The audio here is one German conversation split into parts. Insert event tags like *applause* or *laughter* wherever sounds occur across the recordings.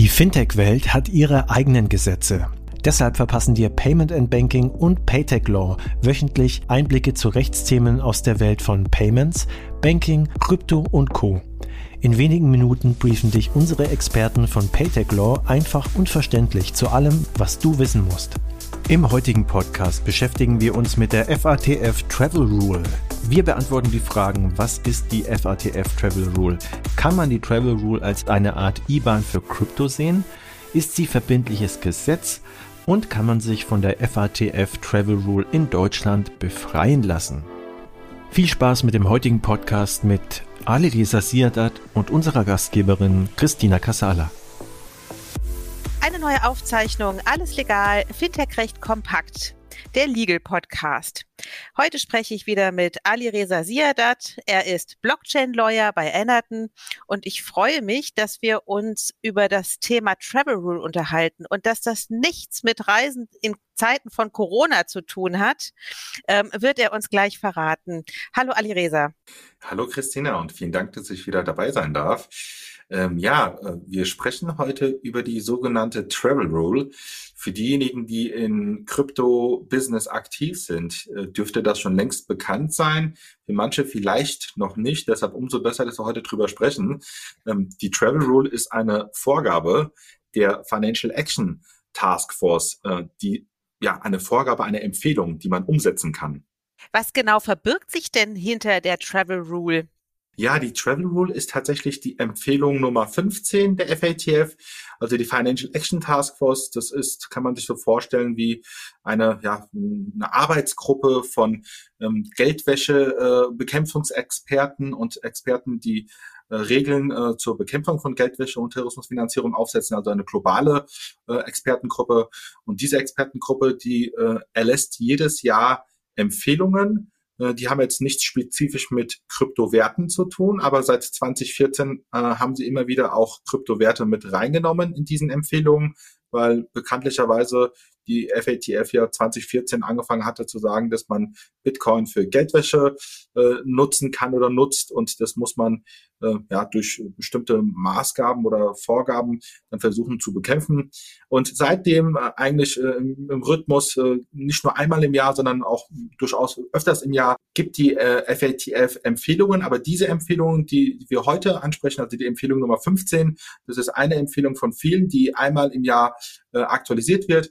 Die Fintech-Welt hat ihre eigenen Gesetze. Deshalb verpassen dir Payment and Banking und Paytech Law wöchentlich Einblicke zu Rechtsthemen aus der Welt von Payments, Banking, Krypto und Co. In wenigen Minuten briefen dich unsere Experten von Paytech Law einfach und verständlich zu allem, was du wissen musst. Im heutigen Podcast beschäftigen wir uns mit der FATF Travel Rule. Wir beantworten die Fragen, was ist die FATF Travel Rule? Kann man die Travel Rule als eine Art IBAN für Krypto sehen? Ist sie verbindliches Gesetz? Und kann man sich von der FATF Travel Rule in Deutschland befreien lassen? Viel Spaß mit dem heutigen Podcast mit Ali Reza Siadat und unserer Gastgeberin Christina Casala. Eine neue Aufzeichnung, alles legal, Fintech-Recht kompakt der Legal Podcast. Heute spreche ich wieder mit Ali Reza Siadat. Er ist Blockchain-Lawyer bei Enerton und ich freue mich, dass wir uns über das Thema Travel Rule unterhalten und dass das nichts mit Reisen in Zeiten von Corona zu tun hat, ähm, wird er uns gleich verraten. Hallo Ali Reza. Hallo Christina und vielen Dank, dass ich wieder dabei sein darf. Ähm, ja, äh, wir sprechen heute über die sogenannte Travel Rule. Für diejenigen, die in Krypto-Business aktiv sind, äh, dürfte das schon längst bekannt sein. Für manche vielleicht noch nicht. Deshalb umso besser, dass wir heute drüber sprechen. Ähm, die Travel Rule ist eine Vorgabe der Financial Action Task Force, äh, die ja eine Vorgabe, eine Empfehlung, die man umsetzen kann. Was genau verbirgt sich denn hinter der Travel Rule? Ja, die Travel Rule ist tatsächlich die Empfehlung Nummer 15 der FATF, also die Financial Action Task Force. Das ist, kann man sich so vorstellen, wie eine, ja, eine Arbeitsgruppe von ähm, Geldwäsche-Bekämpfungsexperten äh, und Experten, die äh, Regeln äh, zur Bekämpfung von Geldwäsche und Terrorismusfinanzierung aufsetzen, also eine globale äh, Expertengruppe. Und diese Expertengruppe, die äh, erlässt jedes Jahr Empfehlungen die haben jetzt nichts spezifisch mit Kryptowerten zu tun, aber seit 2014 äh, haben sie immer wieder auch Kryptowerte mit reingenommen in diesen Empfehlungen, weil bekanntlicherweise die FATF ja 2014 angefangen hatte zu sagen, dass man Bitcoin für Geldwäsche äh, nutzen kann oder nutzt und das muss man äh, ja durch bestimmte Maßgaben oder Vorgaben dann versuchen zu bekämpfen. Und seitdem äh, eigentlich äh, im, Rhythmus äh, nicht nur einmal im Jahr, sondern auch durchaus öfters im Jahr gibt die äh, FATF Empfehlungen, aber diese Empfehlungen, die wir heute ansprechen, also die Empfehlung Nummer 15, das ist eine Empfehlung von vielen, die einmal im Jahr äh, aktualisiert wird.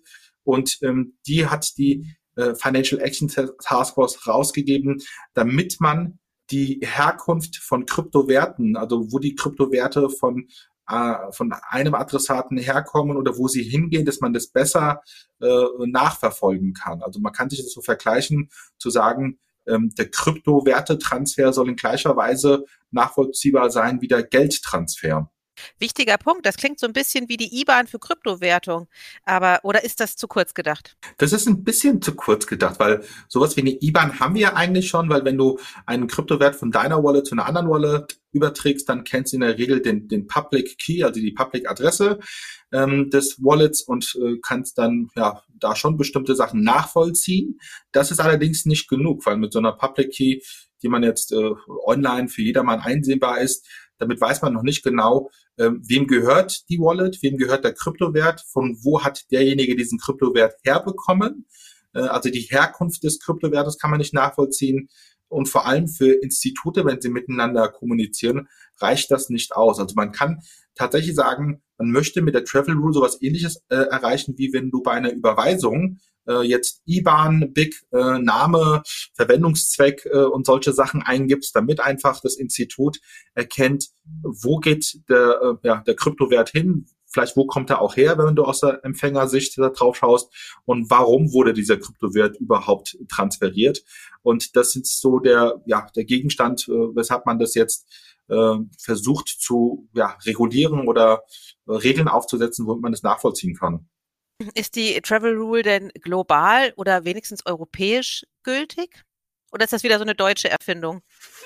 Und ähm, die hat die äh, Financial Action Task Force rausgegeben, damit man die Herkunft von Kryptowerten, also wo die Kryptowerte von äh, von einem Adressaten herkommen oder wo sie hingehen, dass man das besser äh, nachverfolgen kann. Also man kann sich das so vergleichen, zu sagen, ähm, der Kryptowertetransfer soll in gleicher Weise nachvollziehbar sein wie der Geldtransfer. Wichtiger Punkt. Das klingt so ein bisschen wie die IBAN für Kryptowertung. Aber, oder ist das zu kurz gedacht? Das ist ein bisschen zu kurz gedacht, weil sowas wie eine IBAN haben wir ja eigentlich schon, weil wenn du einen Kryptowert von deiner Wallet zu einer anderen Wallet überträgst, dann kennst du in der Regel den, den Public Key, also die Public Adresse ähm, des Wallets und äh, kannst dann ja da schon bestimmte Sachen nachvollziehen. Das ist allerdings nicht genug, weil mit so einer Public Key, die man jetzt äh, online für jedermann einsehbar ist, damit weiß man noch nicht genau, ähm, wem gehört die Wallet, wem gehört der Kryptowert, von wo hat derjenige diesen Kryptowert herbekommen. Äh, also die Herkunft des Kryptowertes kann man nicht nachvollziehen. Und vor allem für Institute, wenn sie miteinander kommunizieren, reicht das nicht aus. Also man kann tatsächlich sagen, man möchte mit der Travel Rule sowas ähnliches äh, erreichen, wie wenn du bei einer Überweisung äh, jetzt IBAN, BIC, äh, Name, Verwendungszweck äh, und solche Sachen eingibst, damit einfach das Institut erkennt, wo geht der, äh, ja, der Kryptowert hin, vielleicht wo kommt er auch her, wenn du aus der Empfängersicht da drauf schaust und warum wurde dieser Kryptowert überhaupt transferiert. Und das ist so der, ja, der Gegenstand, äh, weshalb man das jetzt äh, versucht zu ja, regulieren oder äh, Regeln aufzusetzen, womit man das nachvollziehen kann. Ist die Travel Rule denn global oder wenigstens europäisch gültig? Oder ist das wieder so eine deutsche Erfindung?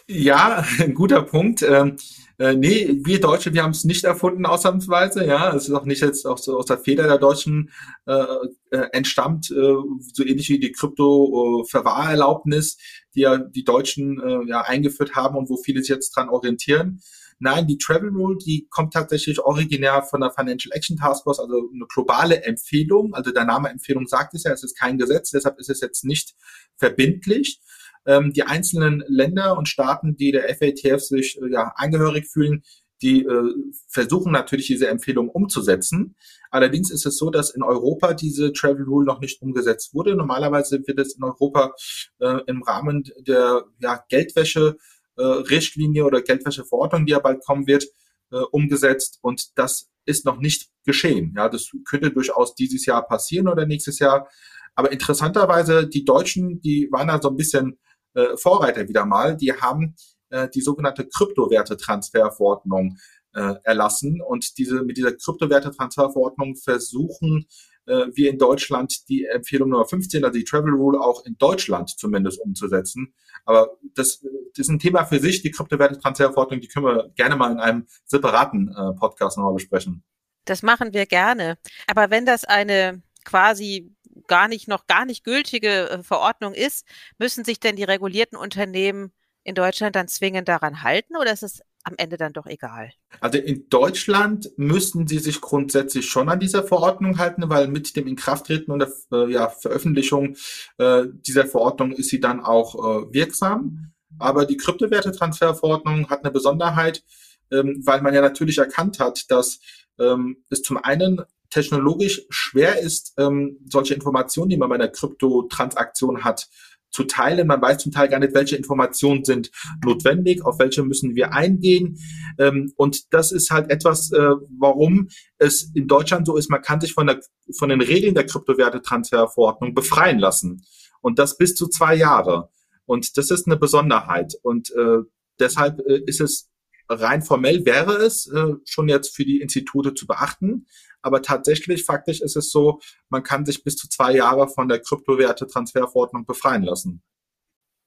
Ja, ein *laughs* guter Punkt. Ähm, äh, nee, wir Deutsche, wir haben es nicht erfunden, ausnahmsweise. Ja, es ist auch nicht jetzt auch so aus der Feder der Deutschen äh, äh, entstammt, äh, so ähnlich wie die Krypto-Verwahrerlaubnis, die ja die Deutschen äh, ja eingeführt haben und wo viele sich jetzt dran orientieren. Nein, die Travel Rule, die kommt tatsächlich originär von der Financial Action Task Force, also eine globale Empfehlung. Also der Name Empfehlung sagt es ja, es ist kein Gesetz, deshalb ist es jetzt nicht verbindlich. Ähm, die einzelnen Länder und Staaten, die der FATF sich äh, ja angehörig fühlen, die äh, versuchen natürlich diese Empfehlung umzusetzen. Allerdings ist es so, dass in Europa diese Travel Rule noch nicht umgesetzt wurde. Normalerweise wird es in Europa äh, im Rahmen der ja, Geldwäsche Richtlinie oder Geldwäscheverordnung, die ja bald kommen wird, äh, umgesetzt und das ist noch nicht geschehen. Ja, das könnte durchaus dieses Jahr passieren oder nächstes Jahr. Aber interessanterweise, die Deutschen, die waren da so ein bisschen äh, Vorreiter wieder mal. Die haben äh, die sogenannte Kryptowertetransferverordnung äh, erlassen. Und diese, mit dieser Kryptowertetransferverordnung versuchen äh, wir in Deutschland die Empfehlung Nummer 15, also die Travel Rule, auch in Deutschland zumindest umzusetzen. Aber das, das ist ein Thema für sich, die Kryptowertetransferverordnung, die können wir gerne mal in einem separaten äh, Podcast nochmal besprechen. Das machen wir gerne. Aber wenn das eine quasi gar nicht noch gar nicht gültige äh, Verordnung ist, müssen sich denn die regulierten Unternehmen in Deutschland dann zwingend daran halten oder ist es am Ende dann doch egal? Also in Deutschland müssen sie sich grundsätzlich schon an dieser Verordnung halten, weil mit dem Inkrafttreten und der äh, ja, Veröffentlichung äh, dieser Verordnung ist sie dann auch äh, wirksam. Aber die Kryptowertetransferverordnung hat eine Besonderheit, ähm, weil man ja natürlich erkannt hat, dass ähm, es zum einen technologisch schwer ist, ähm, solche Informationen, die man bei einer Kryptotransaktion hat, zu teilen. Man weiß zum Teil gar nicht, welche Informationen sind notwendig, auf welche müssen wir eingehen. Ähm, und das ist halt etwas, äh, warum es in Deutschland so ist, man kann sich von, der, von den Regeln der Kryptowertetransferverordnung befreien lassen. Und das bis zu zwei Jahre. Und das ist eine Besonderheit. Und äh, deshalb äh, ist es rein formell wäre es äh, schon jetzt für die Institute zu beachten. Aber tatsächlich, faktisch ist es so, man kann sich bis zu zwei Jahre von der Kryptowerte-Transferverordnung befreien lassen.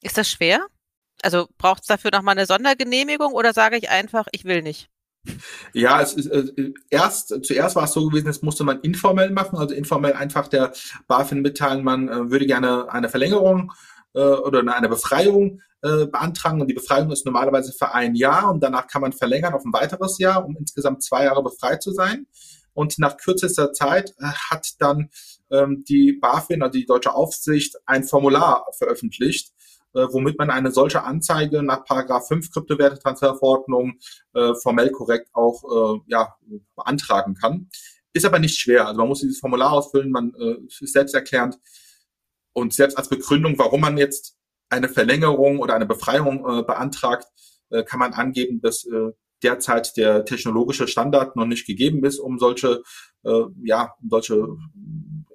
Ist das schwer? Also braucht es dafür nochmal eine Sondergenehmigung oder sage ich einfach, ich will nicht? Ja, es ist äh, erst zuerst war es so gewesen, das musste man informell machen, also informell einfach der BaFin mitteilen, man äh, würde gerne eine Verlängerung äh, oder eine Befreiung äh, beantragen und die Befreiung ist normalerweise für ein Jahr und danach kann man verlängern auf ein weiteres Jahr, um insgesamt zwei Jahre befreit zu sein. Und nach kürzester Zeit äh, hat dann ähm, die BaFin, also die deutsche Aufsicht, ein Formular veröffentlicht, äh, womit man eine solche Anzeige nach Paragraph 5 Kryptowertetransferverordnung äh, formell korrekt auch äh, ja, beantragen kann. Ist aber nicht schwer. Also man muss dieses Formular ausfüllen, man äh, ist selbsterklärend. Und selbst als Begründung, warum man jetzt eine Verlängerung oder eine Befreiung äh, beantragt, äh, kann man angeben, dass äh, derzeit der technologische Standard noch nicht gegeben ist, um solche, äh, ja, um solche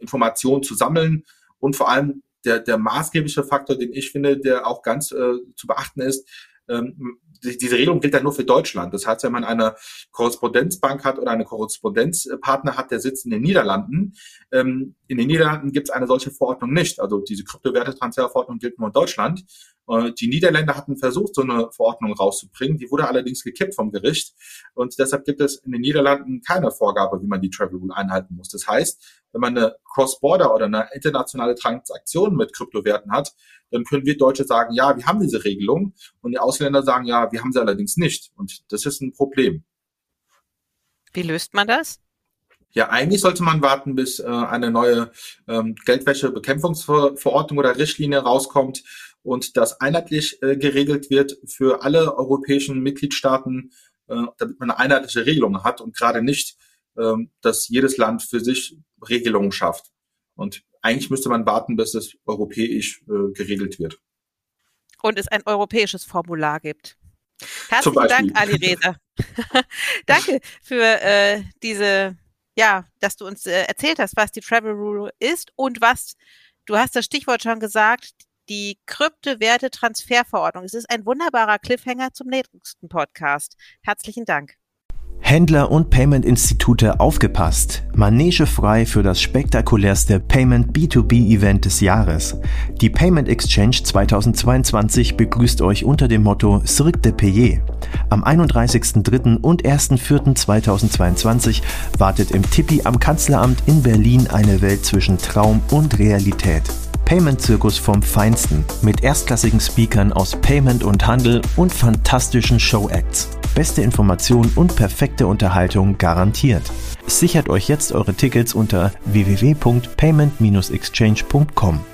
Informationen zu sammeln. Und vor allem der, der maßgebliche Faktor, den ich finde, der auch ganz äh, zu beachten ist, ähm, diese Regelung gilt ja nur für Deutschland. Das heißt, wenn man eine Korrespondenzbank hat oder eine Korrespondenzpartner hat, der sitzt in den Niederlanden, ähm, in den Niederlanden gibt es eine solche Verordnung nicht. Also diese Kryptowertetransferverordnung gilt nur in Deutschland. Äh, die Niederländer hatten versucht, so eine Verordnung rauszubringen. Die wurde allerdings gekippt vom Gericht. Und deshalb gibt es in den Niederlanden keine Vorgabe, wie man die Travel Rule einhalten muss. Das heißt, wenn man eine Cross-Border oder eine internationale Transaktion mit Kryptowerten hat, dann können wir Deutsche sagen, ja, wir haben diese Regelung. Und die Ausländer sagen, ja, wir haben sie allerdings nicht. Und das ist ein Problem. Wie löst man das? Ja, eigentlich sollte man warten, bis äh, eine neue ähm, Geldwäschebekämpfungsverordnung oder Richtlinie rauskommt und das einheitlich äh, geregelt wird für alle europäischen Mitgliedstaaten, äh, damit man eine einheitliche Regelung hat und gerade nicht, äh, dass jedes Land für sich Regelungen schafft. Und eigentlich müsste man warten, bis es europäisch äh, geregelt wird. Und es ein europäisches Formular gibt. Herzlichen Dank, Ali Reza. *laughs* Danke für äh, diese, ja, dass du uns äh, erzählt hast, was die Travel Rule ist und was, du hast das Stichwort schon gesagt, die Kryptowerte-Transferverordnung. Es ist ein wunderbarer Cliffhanger zum nächsten Podcast. Herzlichen Dank. Händler und Payment-Institute aufgepasst. Manege frei für das spektakulärste Payment B2B-Event des Jahres. Die Payment Exchange 2022 begrüßt euch unter dem Motto Cirque de Payer. Am 31.03. und 1.04.2022 wartet im Tippi am Kanzleramt in Berlin eine Welt zwischen Traum und Realität. Payment-Zirkus vom Feinsten mit erstklassigen Speakern aus Payment und Handel und fantastischen Show-Acts. Beste Informationen und perfekte Unterhaltung garantiert. Sichert euch jetzt eure Tickets unter www.payment-exchange.com.